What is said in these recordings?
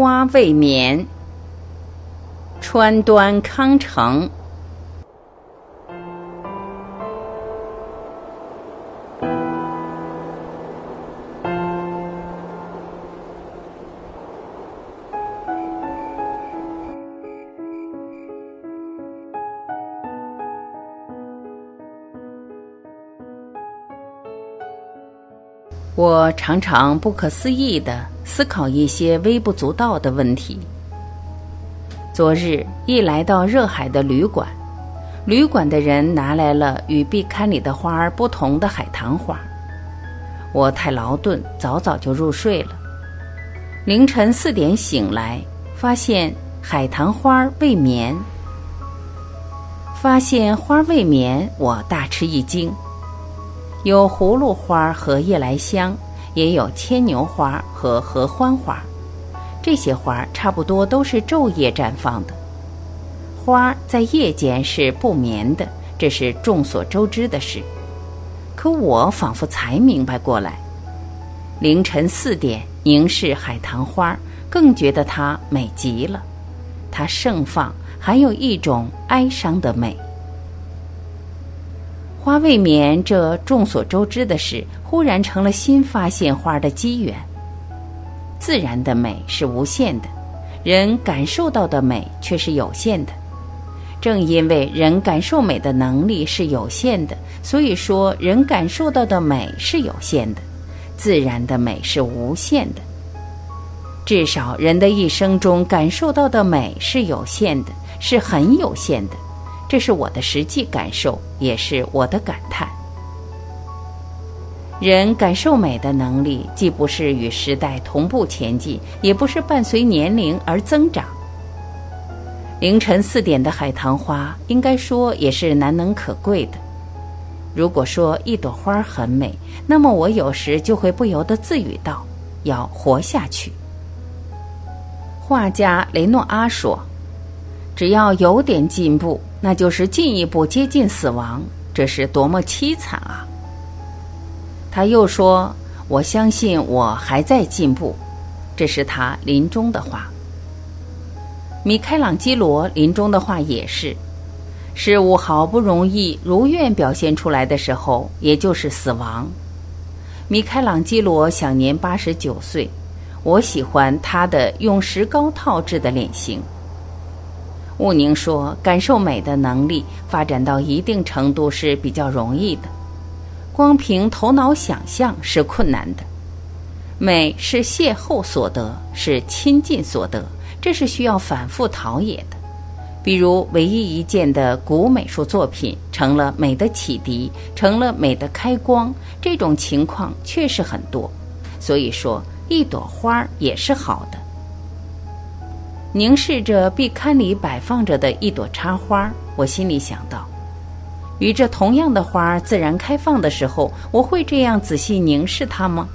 花未眠，川端康成。我常常不可思议地思考一些微不足道的问题。昨日一来到热海的旅馆，旅馆的人拿来了与壁龛里的花儿不同的海棠花。我太劳顿，早早就入睡了。凌晨四点醒来，发现海棠花未眠。发现花未眠，我大吃一惊。有葫芦花和夜来香，也有牵牛花和合欢花，这些花差不多都是昼夜绽放的。花在夜间是不眠的，这是众所周知的事。可我仿佛才明白过来，凌晨四点凝视海棠花，更觉得它美极了。它盛放，还有一种哀伤的美。花未眠，这众所周知的事，忽然成了新发现花的机缘。自然的美是无限的，人感受到的美却是有限的。正因为人感受美的能力是有限的，所以说人感受到的美是有限的，自然的美是无限的。至少人的一生中感受到的美是有限的，是很有限的。这是我的实际感受，也是我的感叹。人感受美的能力，既不是与时代同步前进，也不是伴随年龄而增长。凌晨四点的海棠花，应该说也是难能可贵的。如果说一朵花很美，那么我有时就会不由得自语道：“要活下去。”画家雷诺阿说：“只要有点进步。”那就是进一步接近死亡，这是多么凄惨啊！他又说：“我相信我还在进步。”这是他临终的话。米开朗基罗临终的话也是：事物好不容易如愿表现出来的时候，也就是死亡。米开朗基罗享年八十九岁，我喜欢他的用石膏套制的脸型。毋宁说：“感受美的能力发展到一定程度是比较容易的，光凭头脑想象是困难的。美是邂逅所得，是亲近所得，这是需要反复陶冶的。比如，唯一一件的古美术作品成了美的启迪，成了美的开光，这种情况确实很多。所以说，一朵花也是好的。”凝视着壁龛里摆放着的一朵插花，我心里想到：与这同样的花自然开放的时候，我会这样仔细凝视它吗？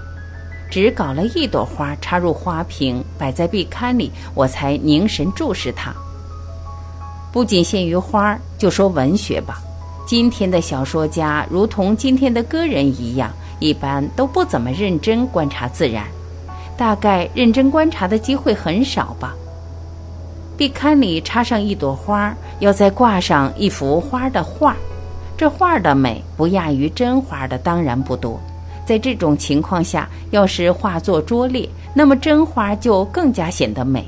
只搞了一朵花插入花瓶，摆在壁龛里，我才凝神注视它。不仅限于花，就说文学吧。今天的小说家，如同今天的歌人一样，一般都不怎么认真观察自然，大概认真观察的机会很少吧。壁龛里插上一朵花，要再挂上一幅花的画，这画的美不亚于真花的，当然不多。在这种情况下，要是画作拙劣，那么真花就更加显得美。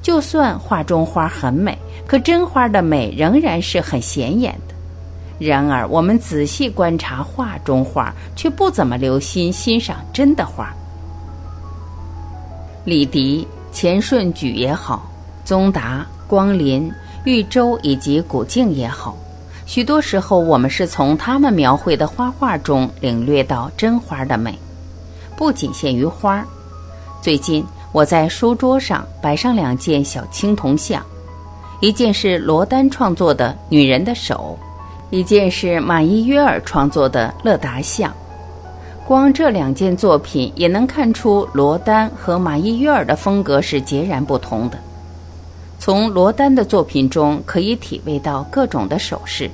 就算画中花很美，可真花的美仍然是很显眼的。然而，我们仔细观察画中花，却不怎么留心欣赏真的花。李迪、钱顺举也好。宗达、光林、豫州以及古静也好，许多时候我们是从他们描绘的花画中领略到真花的美，不仅限于花。最近我在书桌上摆上两件小青铜像，一件是罗丹创作的女人的手，一件是马伊约尔创作的乐达像。光这两件作品也能看出罗丹和马伊约尔的风格是截然不同的。从罗丹的作品中可以体味到各种的手势，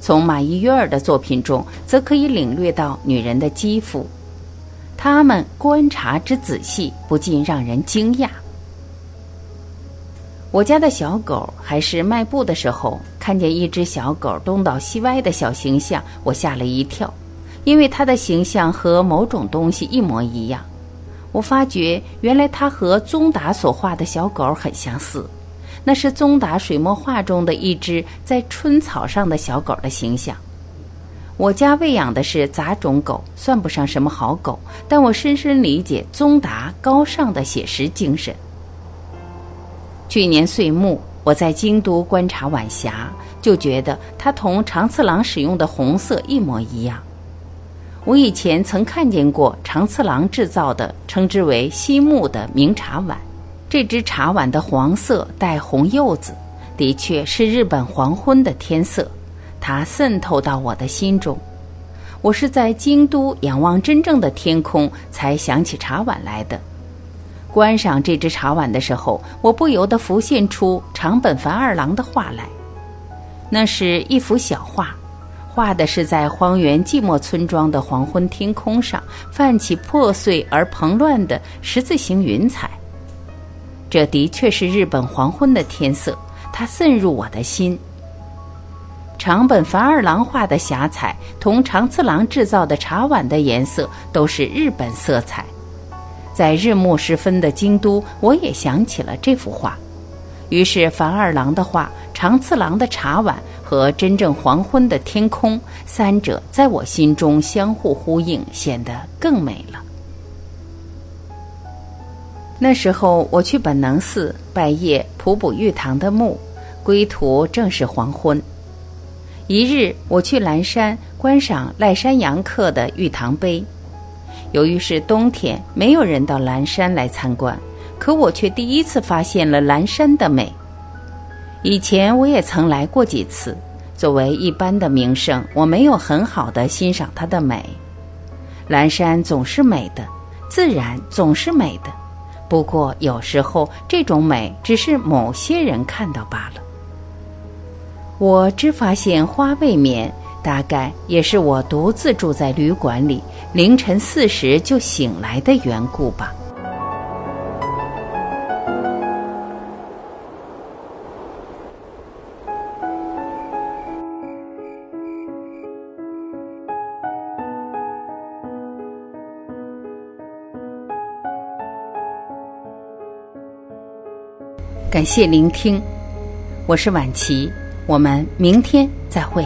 从马伊约尔的作品中则可以领略到女人的肌肤。他们观察之仔细，不禁让人惊讶。我家的小狗还是迈步的时候，看见一只小狗东倒西歪的小形象，我吓了一跳，因为它的形象和某种东西一模一样。我发觉原来它和宗达所画的小狗很相似，那是宗达水墨画中的一只在春草上的小狗的形象。我家喂养的是杂种狗，算不上什么好狗，但我深深理解宗达高尚的写实精神。去年岁末，我在京都观察晚霞，就觉得它同长次郎使用的红色一模一样。我以前曾看见过长次郎制造的称之为“西木”的明茶碗，这只茶碗的黄色带红柚子，的确是日本黄昏的天色，它渗透到我的心中。我是在京都仰望真正的天空，才想起茶碗来的。观赏这只茶碗的时候，我不由得浮现出长本繁二郎的画来。那是一幅小画，画的是在荒原寂寞村庄的黄昏天空上泛起破碎而蓬乱的十字形云彩。这的确是日本黄昏的天色，它渗入我的心。长本繁二郎画的霞彩同长次郎制造的茶碗的颜色都是日本色彩。在日暮时分的京都，我也想起了这幅画。于是，繁二郎的画、长次郎的茶碗和真正黄昏的天空，三者在我心中相互呼应，显得更美了。那时候，我去本能寺拜谒普普玉堂的墓，归途正是黄昏。一日，我去蓝山观赏赖山阳刻的玉堂碑。由于是冬天，没有人到蓝山来参观，可我却第一次发现了蓝山的美。以前我也曾来过几次，作为一般的名胜，我没有很好的欣赏它的美。蓝山总是美的，自然总是美的，不过有时候这种美只是某些人看到罢了。我只发现花未眠。大概也是我独自住在旅馆里，凌晨四时就醒来的缘故吧。感谢聆听，我是晚琪，我们明天再会。